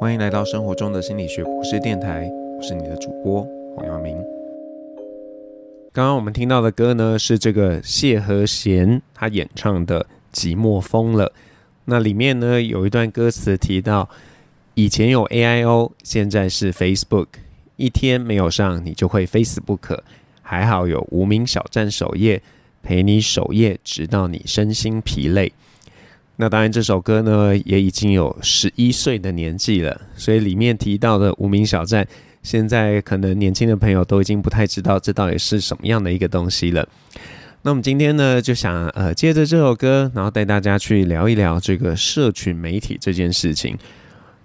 欢迎来到生活中的心理学博士电台，我是你的主播黄耀明。刚刚我们听到的歌呢，是这个谢和弦他演唱的《寂寞疯了》。那里面呢，有一段歌词提到，以前有 AIO，现在是 Facebook，一天没有上你就会非死不可。还好有无名小站首页陪你守夜，直到你身心疲累。那当然，这首歌呢也已经有十一岁的年纪了，所以里面提到的无名小站，现在可能年轻的朋友都已经不太知道这到底是什么样的一个东西了。那我们今天呢就想呃，借着这首歌，然后带大家去聊一聊这个社群媒体这件事情。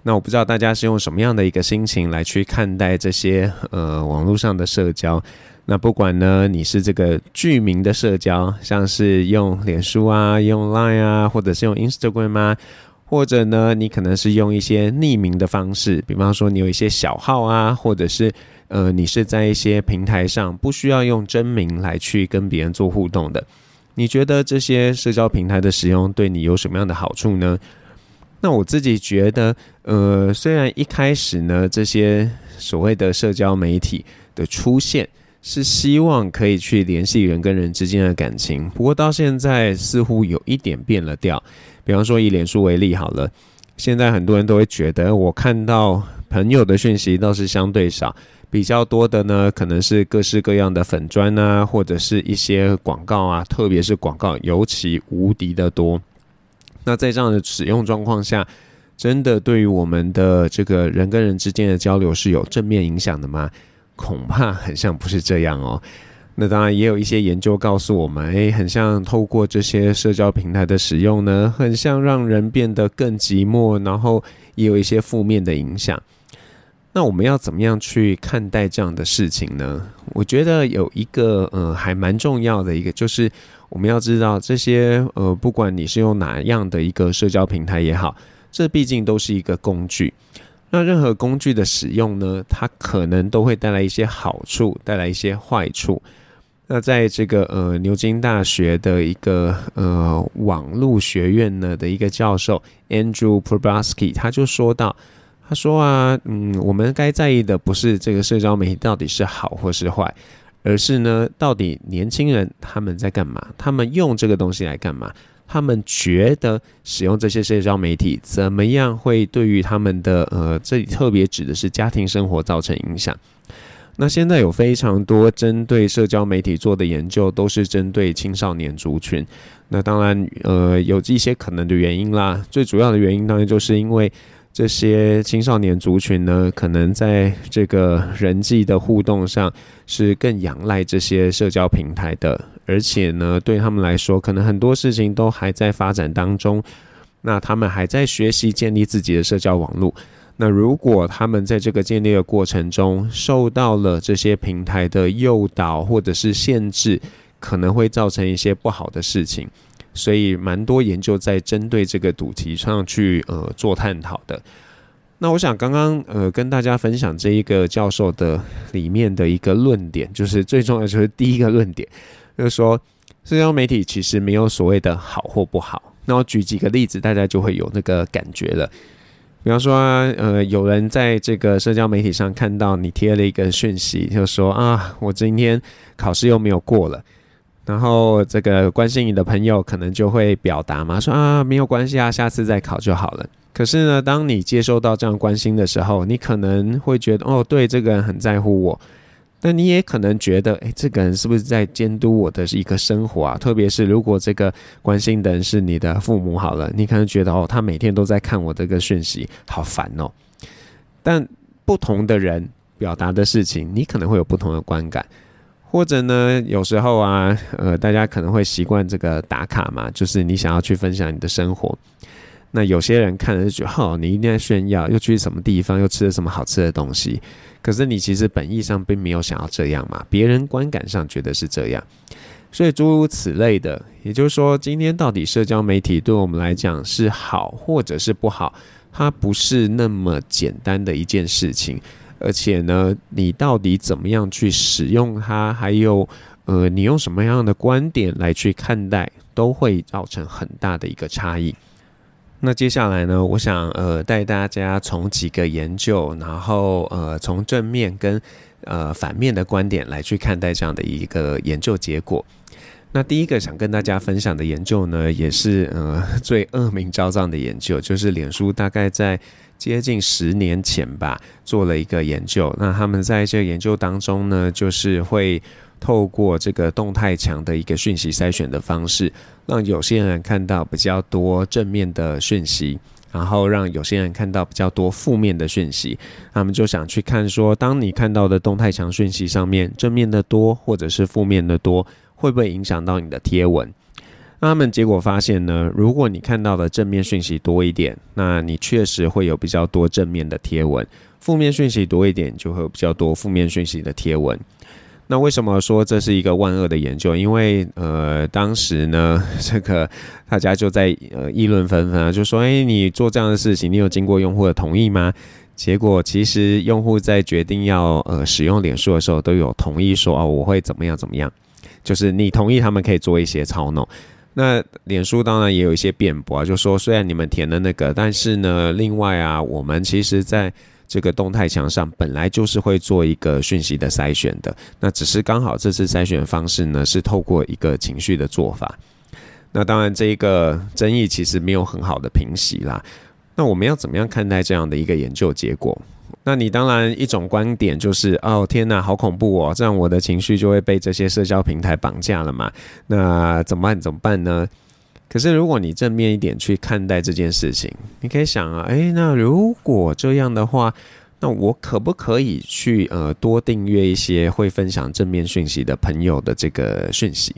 那我不知道大家是用什么样的一个心情来去看待这些呃网络上的社交。那不管呢，你是这个具名的社交，像是用脸书啊、用 Line 啊，或者是用 Instagram 啊，或者呢，你可能是用一些匿名的方式，比方说你有一些小号啊，或者是呃，你是在一些平台上不需要用真名来去跟别人做互动的。你觉得这些社交平台的使用对你有什么样的好处呢？那我自己觉得，呃，虽然一开始呢，这些所谓的社交媒体的出现，是希望可以去联系人跟人之间的感情，不过到现在似乎有一点变了调。比方说以脸书为例好了，现在很多人都会觉得，我看到朋友的讯息倒是相对少，比较多的呢可能是各式各样的粉砖啊，或者是一些广告啊，特别是广告尤其无敌的多。那在这样的使用状况下，真的对于我们的这个人跟人之间的交流是有正面影响的吗？恐怕很像不是这样哦。那当然也有一些研究告诉我们，诶，很像透过这些社交平台的使用呢，很像让人变得更寂寞，然后也有一些负面的影响。那我们要怎么样去看待这样的事情呢？我觉得有一个呃还蛮重要的一个，就是我们要知道这些呃，不管你是用哪样的一个社交平台也好，这毕竟都是一个工具。那任何工具的使用呢，它可能都会带来一些好处，带来一些坏处。那在这个呃牛津大学的一个呃网络学院呢的一个教授 Andrew Probatsky 他就说到，他说啊，嗯，我们该在意的不是这个社交媒体到底是好或是坏，而是呢，到底年轻人他们在干嘛，他们用这个东西来干嘛。他们觉得使用这些社交媒体怎么样会对于他们的呃，这里特别指的是家庭生活造成影响。那现在有非常多针对社交媒体做的研究，都是针对青少年族群。那当然呃，有一些可能的原因啦，最主要的原因当然就是因为。这些青少年族群呢，可能在这个人际的互动上是更仰赖这些社交平台的，而且呢，对他们来说，可能很多事情都还在发展当中。那他们还在学习建立自己的社交网络。那如果他们在这个建立的过程中受到了这些平台的诱导或者是限制，可能会造成一些不好的事情。所以，蛮多研究在针对这个主题上去呃做探讨的。那我想刚刚呃跟大家分享这一个教授的里面的一个论点，就是最重要就是第一个论点，就是说社交媒体其实没有所谓的好或不好。那我举几个例子，大家就会有那个感觉了。比方说，呃，有人在这个社交媒体上看到你贴了一个讯息，就说啊，我今天考试又没有过了。然后这个关心你的朋友可能就会表达嘛，说啊，没有关系啊，下次再考就好了。可是呢，当你接收到这样关心的时候，你可能会觉得哦，对，这个人很在乎我。那你也可能觉得，诶，这个人是不是在监督我的一个生活啊？特别是如果这个关心的人是你的父母，好了，你可能觉得哦，他每天都在看我这个讯息，好烦哦。但不同的人表达的事情，你可能会有不同的观感。或者呢，有时候啊，呃，大家可能会习惯这个打卡嘛，就是你想要去分享你的生活。那有些人看了就觉得，哦，你一定在炫耀，又去什么地方，又吃了什么好吃的东西。可是你其实本意上并没有想要这样嘛，别人观感上觉得是这样。所以诸如此类的，也就是说，今天到底社交媒体对我们来讲是好或者是不好，它不是那么简单的一件事情。而且呢，你到底怎么样去使用它，还有，呃，你用什么样的观点来去看待，都会造成很大的一个差异。那接下来呢，我想呃带大家从几个研究，然后呃从正面跟呃反面的观点来去看待这样的一个研究结果。那第一个想跟大家分享的研究呢，也是呃最恶名昭彰的研究，就是脸书大概在接近十年前吧做了一个研究。那他们在这个研究当中呢，就是会透过这个动态墙的一个讯息筛选的方式，让有些人看到比较多正面的讯息，然后让有些人看到比较多负面的讯息。他们就想去看说，当你看到的动态墙讯息上面正面的多，或者是负面的多，会不会影响到你的贴文？他们结果发现呢，如果你看到的正面讯息多一点，那你确实会有比较多正面的贴文；负面讯息多一点，就会有比较多负面讯息的贴文。那为什么说这是一个万恶的研究？因为呃，当时呢，这个大家就在呃议论纷纷啊，就说：哎，你做这样的事情，你有经过用户的同意吗？结果其实用户在决定要呃使用脸书的时候，都有同意说哦，我会怎么样怎么样，就是你同意他们可以做一些操弄。那脸书当然也有一些辩驳啊，就说虽然你们填了那个，但是呢，另外啊，我们其实在。这个动态墙上本来就是会做一个讯息的筛选的，那只是刚好这次筛选方式呢是透过一个情绪的做法。那当然，这一个争议其实没有很好的平息啦。那我们要怎么样看待这样的一个研究结果？那你当然一种观点就是，哦天哪，好恐怖哦，这样我的情绪就会被这些社交平台绑架了嘛？那怎么办？怎么办呢？可是，如果你正面一点去看待这件事情，你可以想啊，诶，那如果这样的话，那我可不可以去呃多订阅一些会分享正面讯息的朋友的这个讯息？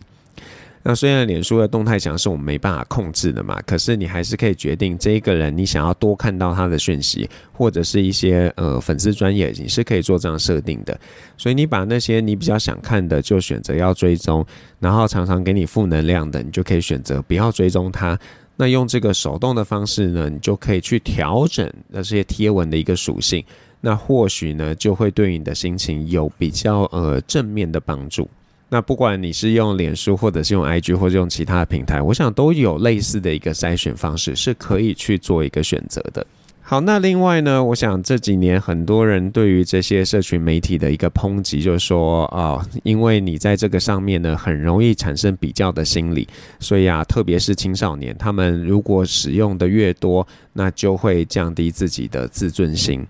那虽然脸书的动态墙是我们没办法控制的嘛，可是你还是可以决定这一个人你想要多看到他的讯息，或者是一些呃粉丝专业，你是可以做这样设定的。所以你把那些你比较想看的就选择要追踪，然后常常给你负能量的，你就可以选择不要追踪他。那用这个手动的方式呢，你就可以去调整那些贴文的一个属性，那或许呢就会对你的心情有比较呃正面的帮助。那不管你是用脸书，或者是用 IG，或者用其他的平台，我想都有类似的一个筛选方式，是可以去做一个选择的。好，那另外呢，我想这几年很多人对于这些社群媒体的一个抨击，就是说啊、因为你在这个上面呢，很容易产生比较的心理，所以啊，特别是青少年，他们如果使用的越多，那就会降低自己的自尊心。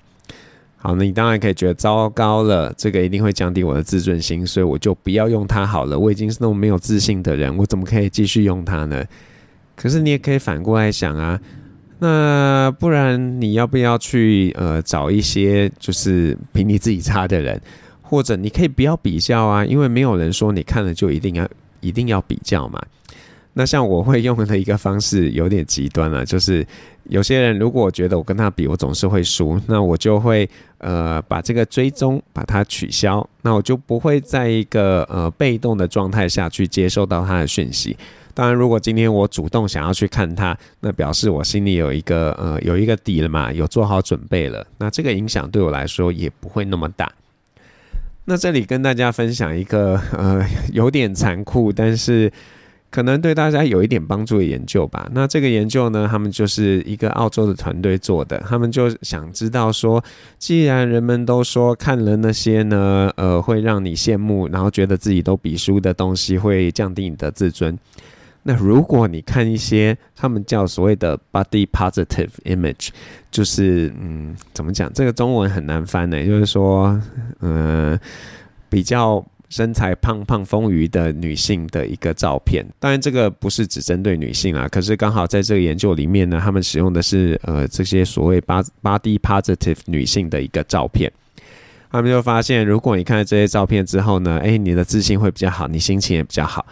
好，那你当然可以觉得糟糕了，这个一定会降低我的自尊心，所以我就不要用它好了。我已经是那么没有自信的人，我怎么可以继续用它呢？可是你也可以反过来想啊，那不然你要不要去呃找一些就是比你自己差的人，或者你可以不要比较啊，因为没有人说你看了就一定要一定要比较嘛。那像我会用的一个方式有点极端了，就是有些人如果觉得我跟他比，我总是会输，那我就会呃把这个追踪把它取消，那我就不会在一个呃被动的状态下去接收到他的讯息。当然，如果今天我主动想要去看他，那表示我心里有一个呃有一个底了嘛，有做好准备了，那这个影响对我来说也不会那么大。那这里跟大家分享一个呃有点残酷，但是。可能对大家有一点帮助的研究吧。那这个研究呢，他们就是一个澳洲的团队做的。他们就想知道说，既然人们都说看了那些呢，呃，会让你羡慕，然后觉得自己都比输的东西会降低你的自尊。那如果你看一些他们叫所谓的 body positive image，就是嗯，怎么讲？这个中文很难翻呢，就是说，嗯、呃，比较。身材胖胖丰腴的女性的一个照片，当然这个不是只针对女性啊，可是刚好在这个研究里面呢，他们使用的是呃这些所谓 body positive 女性的一个照片，他们就发现，如果你看了这些照片之后呢，诶，你的自信会比较好，你心情也比较好。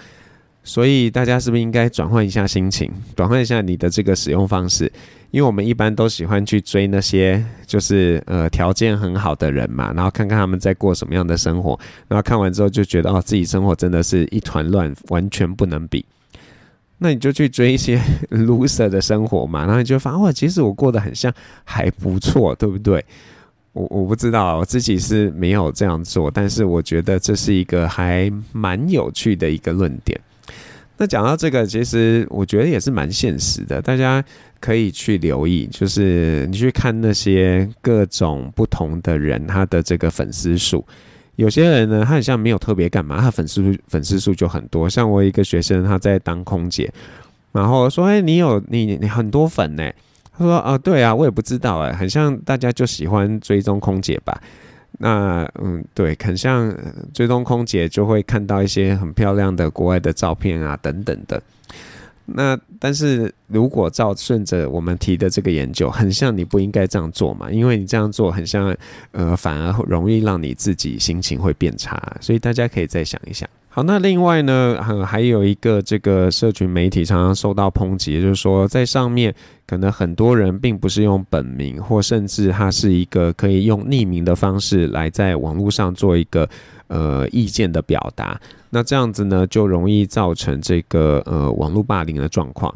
所以大家是不是应该转换一下心情，转换一下你的这个使用方式？因为我们一般都喜欢去追那些就是呃条件很好的人嘛，然后看看他们在过什么样的生活，然后看完之后就觉得哦，自己生活真的是一团乱，完全不能比。那你就去追一些 loser 的生活嘛，然后你就发现哇，其实我过得很像还不错，对不对？我我不知道，我自己是没有这样做，但是我觉得这是一个还蛮有趣的一个论点。那讲到这个，其实我觉得也是蛮现实的，大家可以去留意，就是你去看那些各种不同的人，他的这个粉丝数。有些人呢，他好像没有特别干嘛，他粉丝粉丝数就很多。像我一个学生，他在当空姐，然后说：“哎，你有你你很多粉呢？”他说：“啊，对啊，我也不知道哎，很像大家就喜欢追踪空姐吧。”那嗯，对，很像追踪空姐就会看到一些很漂亮的国外的照片啊，等等的。那但是如果照顺着我们提的这个研究，很像你不应该这样做嘛，因为你这样做很像呃，反而容易让你自己心情会变差，所以大家可以再想一想。好，那另外呢，还有一个这个社群媒体常常受到抨击，就是说在上面可能很多人并不是用本名，或甚至他是一个可以用匿名的方式来在网络上做一个呃意见的表达。那这样子呢，就容易造成这个呃网络霸凌的状况。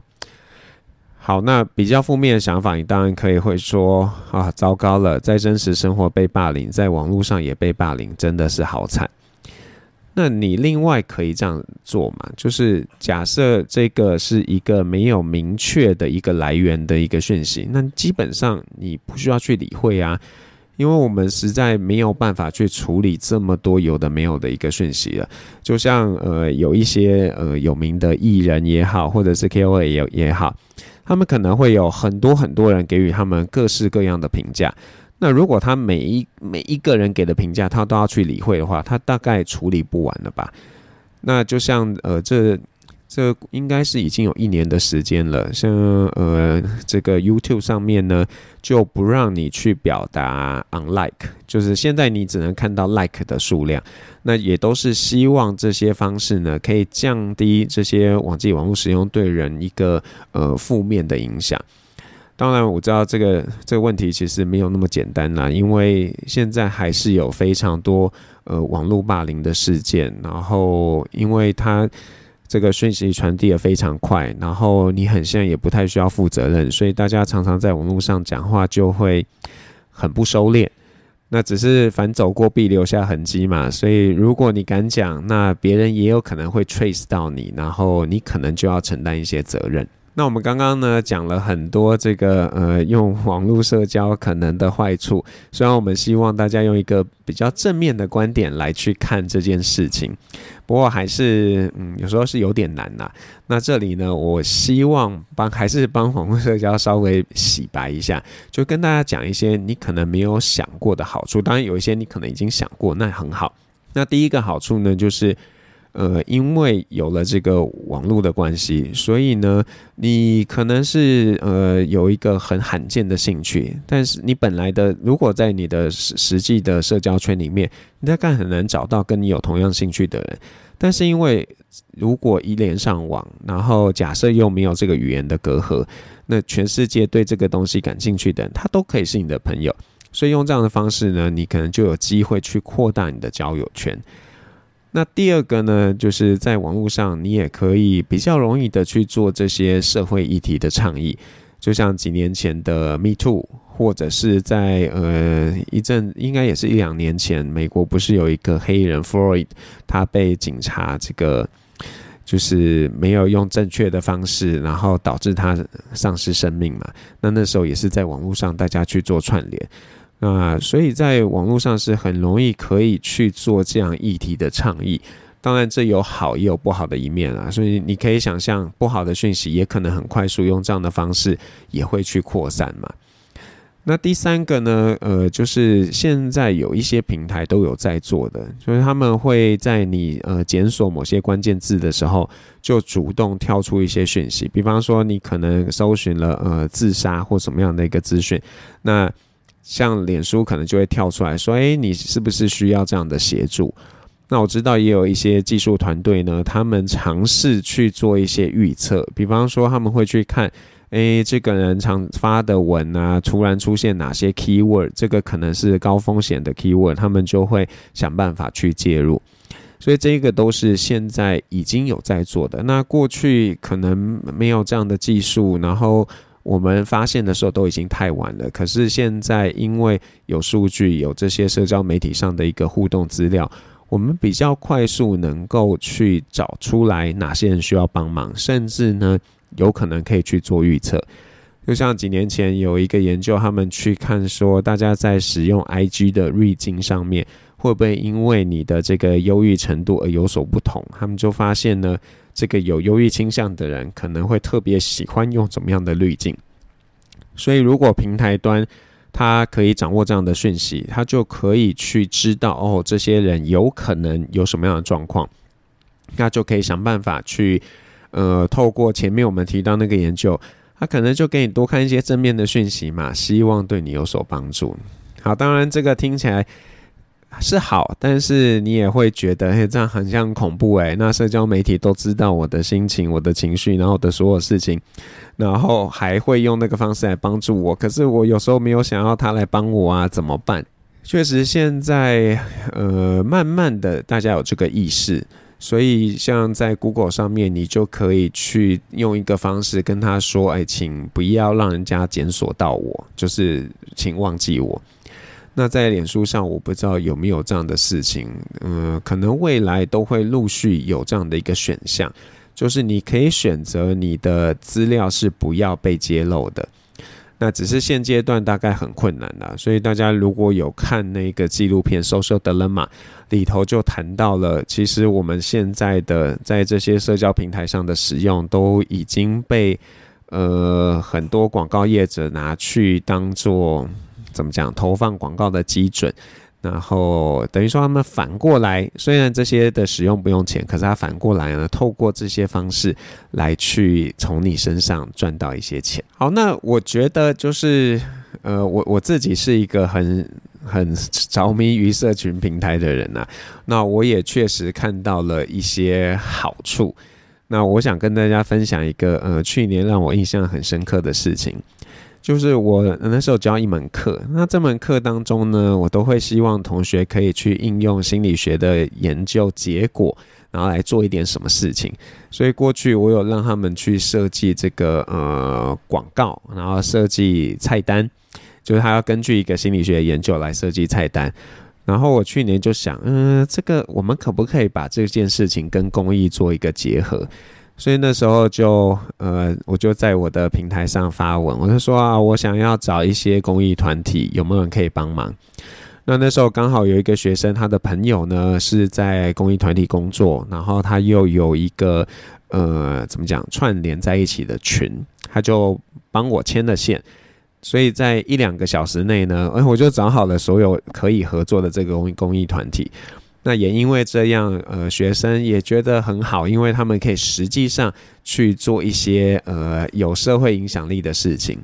好，那比较负面的想法，你当然可以会说啊，糟糕了，在真实生活被霸凌，在网络上也被霸凌，真的是好惨。那你另外可以这样做嘛？就是假设这个是一个没有明确的一个来源的一个讯息，那基本上你不需要去理会啊，因为我们实在没有办法去处理这么多有的没有的一个讯息了。就像呃有一些呃有名的艺人也好，或者是 KOL 也也好，他们可能会有很多很多人给予他们各式各样的评价。那如果他每一每一个人给的评价，他都要去理会的话，他大概处理不完了吧？那就像呃，这这应该是已经有一年的时间了。像呃，这个 YouTube 上面呢，就不让你去表达 unlike，就是现在你只能看到 like 的数量。那也都是希望这些方式呢，可以降低这些网际网络使用对人一个呃负面的影响。当然，我知道这个这个问题其实没有那么简单啦，因为现在还是有非常多呃网络霸凌的事件，然后因为它这个讯息传递得非常快，然后你很现在也不太需要负责任，所以大家常常在网络上讲话就会很不收敛。那只是反走过必留下痕迹嘛，所以如果你敢讲，那别人也有可能会 trace 到你，然后你可能就要承担一些责任。那我们刚刚呢讲了很多这个呃用网络社交可能的坏处，虽然我们希望大家用一个比较正面的观点来去看这件事情，不过还是嗯有时候是有点难呐。那这里呢，我希望帮还是帮网络社交稍微洗白一下，就跟大家讲一些你可能没有想过的好处，当然有一些你可能已经想过，那很好。那第一个好处呢就是。呃，因为有了这个网络的关系，所以呢，你可能是呃有一个很罕见的兴趣，但是你本来的如果在你的实实际的社交圈里面，你大概很难找到跟你有同样兴趣的人。但是因为如果一连上网，然后假设又没有这个语言的隔阂，那全世界对这个东西感兴趣的人，他都可以是你的朋友。所以用这样的方式呢，你可能就有机会去扩大你的交友圈。那第二个呢，就是在网络上，你也可以比较容易的去做这些社会议题的倡议，就像几年前的 Me Too，或者是在呃一阵，应该也是一两年前，美国不是有一个黑人 Floyd，他被警察这个就是没有用正确的方式，然后导致他丧失生命嘛？那那时候也是在网络上大家去做串联。啊，所以在网络上是很容易可以去做这样议题的倡议。当然，这有好也有不好的一面啊。所以你可以想象，不好的讯息也可能很快速用这样的方式也会去扩散嘛。那第三个呢，呃，就是现在有一些平台都有在做的，就是他们会在你呃检索某些关键字的时候，就主动跳出一些讯息。比方说，你可能搜寻了呃自杀或什么样的一个资讯，那像脸书可能就会跳出来说：“诶，你是不是需要这样的协助？”那我知道也有一些技术团队呢，他们尝试去做一些预测，比方说他们会去看：“诶，这个人常发的文啊，突然出现哪些 keyword，这个可能是高风险的 keyword，他们就会想办法去介入。所以这个都是现在已经有在做的。那过去可能没有这样的技术，然后。我们发现的时候都已经太晚了。可是现在，因为有数据，有这些社交媒体上的一个互动资料，我们比较快速能够去找出来哪些人需要帮忙，甚至呢，有可能可以去做预测。就像几年前有一个研究，他们去看说，大家在使用 IG 的滤镜上面，会不会因为你的这个忧郁程度而有所不同？他们就发现呢，这个有忧郁倾向的人可能会特别喜欢用怎么样的滤镜。所以，如果平台端他可以掌握这样的讯息，他就可以去知道哦，这些人有可能有什么样的状况，那就可以想办法去，呃，透过前面我们提到那个研究，他可能就给你多看一些正面的讯息嘛，希望对你有所帮助。好，当然这个听起来。是好，但是你也会觉得，嘿，这样很像恐怖诶。那社交媒体都知道我的心情、我的情绪，然后我的所有事情，然后还会用那个方式来帮助我。可是我有时候没有想要他来帮我啊，怎么办？确实，现在呃，慢慢的大家有这个意识，所以像在 Google 上面，你就可以去用一个方式跟他说，哎，请不要让人家检索到我，就是请忘记我。那在脸书上，我不知道有没有这样的事情，嗯、可能未来都会陆续有这样的一个选项，就是你可以选择你的资料是不要被揭露的。那只是现阶段大概很困难的，所以大家如果有看那个纪录片《Social Dilemma》里头就谈到了，其实我们现在的在这些社交平台上的使用都已经被呃很多广告业者拿去当做。怎么讲？投放广告的基准，然后等于说他们反过来，虽然这些的使用不用钱，可是他反过来呢，透过这些方式来去从你身上赚到一些钱。好，那我觉得就是，呃，我我自己是一个很很着迷于社群平台的人啊，那我也确实看到了一些好处。那我想跟大家分享一个，呃，去年让我印象很深刻的事情。就是我那时候教一门课，那这门课当中呢，我都会希望同学可以去应用心理学的研究结果，然后来做一点什么事情。所以过去我有让他们去设计这个呃广告，然后设计菜单，就是他要根据一个心理学研究来设计菜单。然后我去年就想，嗯、这个我们可不可以把这件事情跟公益做一个结合？所以那时候就呃，我就在我的平台上发文，我就说啊，我想要找一些公益团体，有没有人可以帮忙？那那时候刚好有一个学生，他的朋友呢是在公益团体工作，然后他又有一个呃，怎么讲串联在一起的群，他就帮我牵了线。所以在一两个小时内呢，哎，我就找好了所有可以合作的这个公益公益团体。那也因为这样，呃，学生也觉得很好，因为他们可以实际上去做一些呃有社会影响力的事情。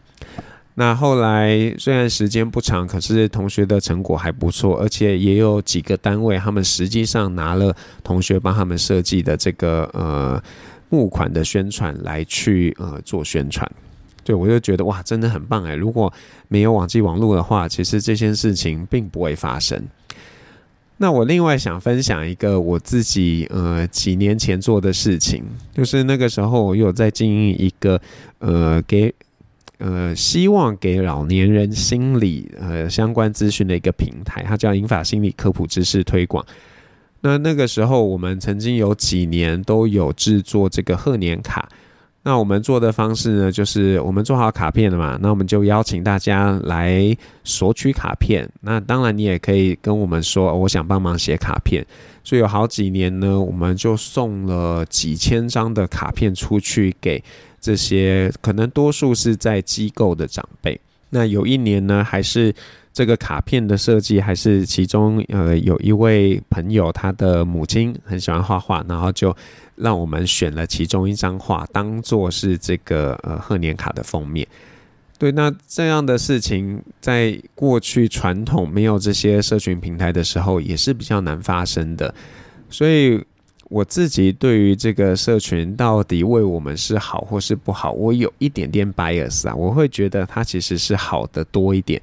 那后来虽然时间不长，可是同学的成果还不错，而且也有几个单位，他们实际上拿了同学帮他们设计的这个呃募款的宣传来去呃做宣传。对，我就觉得哇，真的很棒哎！如果没有网际网络的话，其实这件事情并不会发生。那我另外想分享一个我自己呃几年前做的事情，就是那个时候我有在经营一个呃给呃希望给老年人心理呃相关资讯的一个平台，它叫银发心理科普知识推广。那那个时候我们曾经有几年都有制作这个贺年卡。那我们做的方式呢，就是我们做好卡片了嘛，那我们就邀请大家来索取卡片。那当然，你也可以跟我们说，我想帮忙写卡片。所以有好几年呢，我们就送了几千张的卡片出去给这些可能多数是在机构的长辈。那有一年呢，还是。这个卡片的设计还是其中呃有一位朋友，他的母亲很喜欢画画，然后就让我们选了其中一张画当做是这个呃贺年卡的封面。对，那这样的事情在过去传统没有这些社群平台的时候也是比较难发生的。所以我自己对于这个社群到底为我们是好或是不好，我有一点点 bias 啊，我会觉得它其实是好的多一点。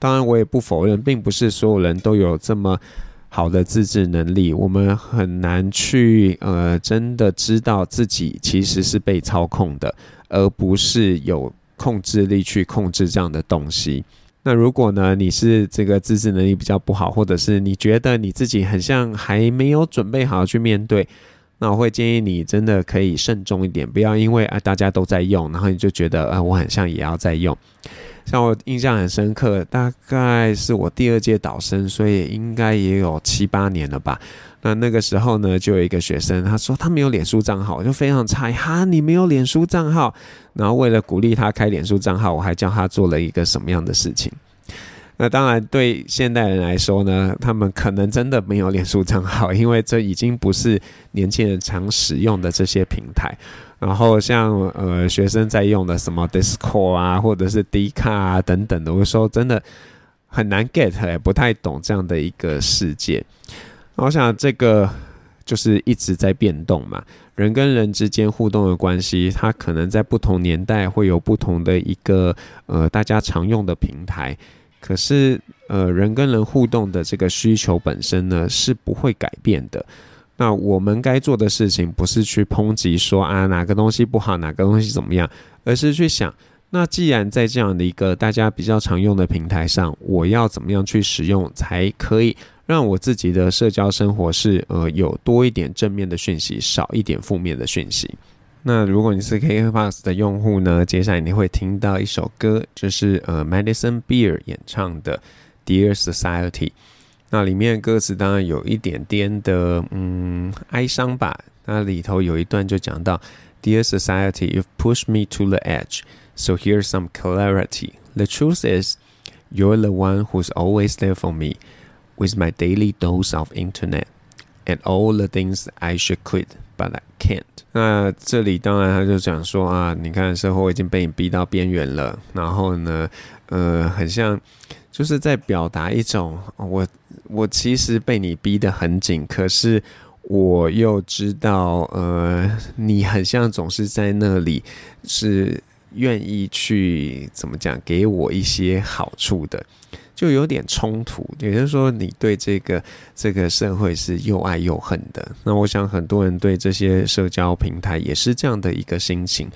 当然，我也不否认，并不是所有人都有这么好的自制能力。我们很难去呃，真的知道自己其实是被操控的，而不是有控制力去控制这样的东西。那如果呢，你是这个自制能力比较不好，或者是你觉得你自己很像还没有准备好去面对，那我会建议你真的可以慎重一点，不要因为啊大家都在用，然后你就觉得啊我很像也要在用。像我印象很深刻，大概是我第二届导生，所以应该也有七八年了吧。那那个时候呢，就有一个学生，他说他没有脸书账号，我就非常诧异，哈，你没有脸书账号？然后为了鼓励他开脸书账号，我还教他做了一个什么样的事情。那当然，对现代人来说呢，他们可能真的没有脸书账号，因为这已经不是年轻人常使用的这些平台。然后像呃学生在用的什么 Discord 啊，或者是 d c a 啊等等的，有时候真的很难 get，也不太懂这样的一个世界。我想这个就是一直在变动嘛，人跟人之间互动的关系，它可能在不同年代会有不同的一个呃大家常用的平台，可是呃人跟人互动的这个需求本身呢是不会改变的。那我们该做的事情不是去抨击说啊哪个东西不好，哪个东西怎么样，而是去想，那既然在这样的一个大家比较常用的平台上，我要怎么样去使用才可以？让我自己的社交生活是呃有多一点正面的讯息，少一点负面的讯息。那如果你是 KKBOX 的用户呢，接下来你会听到一首歌，就是呃 Madison Beer 演唱的 Dear Society。那里面歌词当然有一点点的嗯哀伤吧。那里头有一段就讲到 Dear Society, you've pushed me to the edge, so here's some clarity. The truth is, you're the one who's always there for me. With my daily dose of internet and all the things I should quit, but I can't。 那这里当然他就讲说啊，你看生活已经被你逼到边缘了，然后呢，呃，很像就是在表达一种我我其实被你逼得很紧，可是我又知道呃，你很像总是在那里是愿意去怎么讲给我一些好处的。就有点冲突，也就是说，你对这个这个社会是又爱又恨的。那我想很多人对这些社交平台也是这样的一个心情。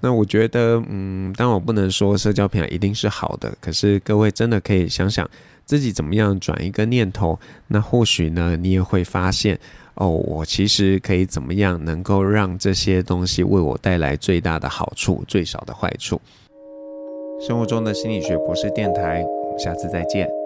那我觉得，嗯，当然我不能说社交平台一定是好的，可是各位真的可以想想自己怎么样转一个念头。那或许呢，你也会发现，哦，我其实可以怎么样能够让这些东西为我带来最大的好处，最少的坏处。生活中的心理学博士电台。我们下次再见。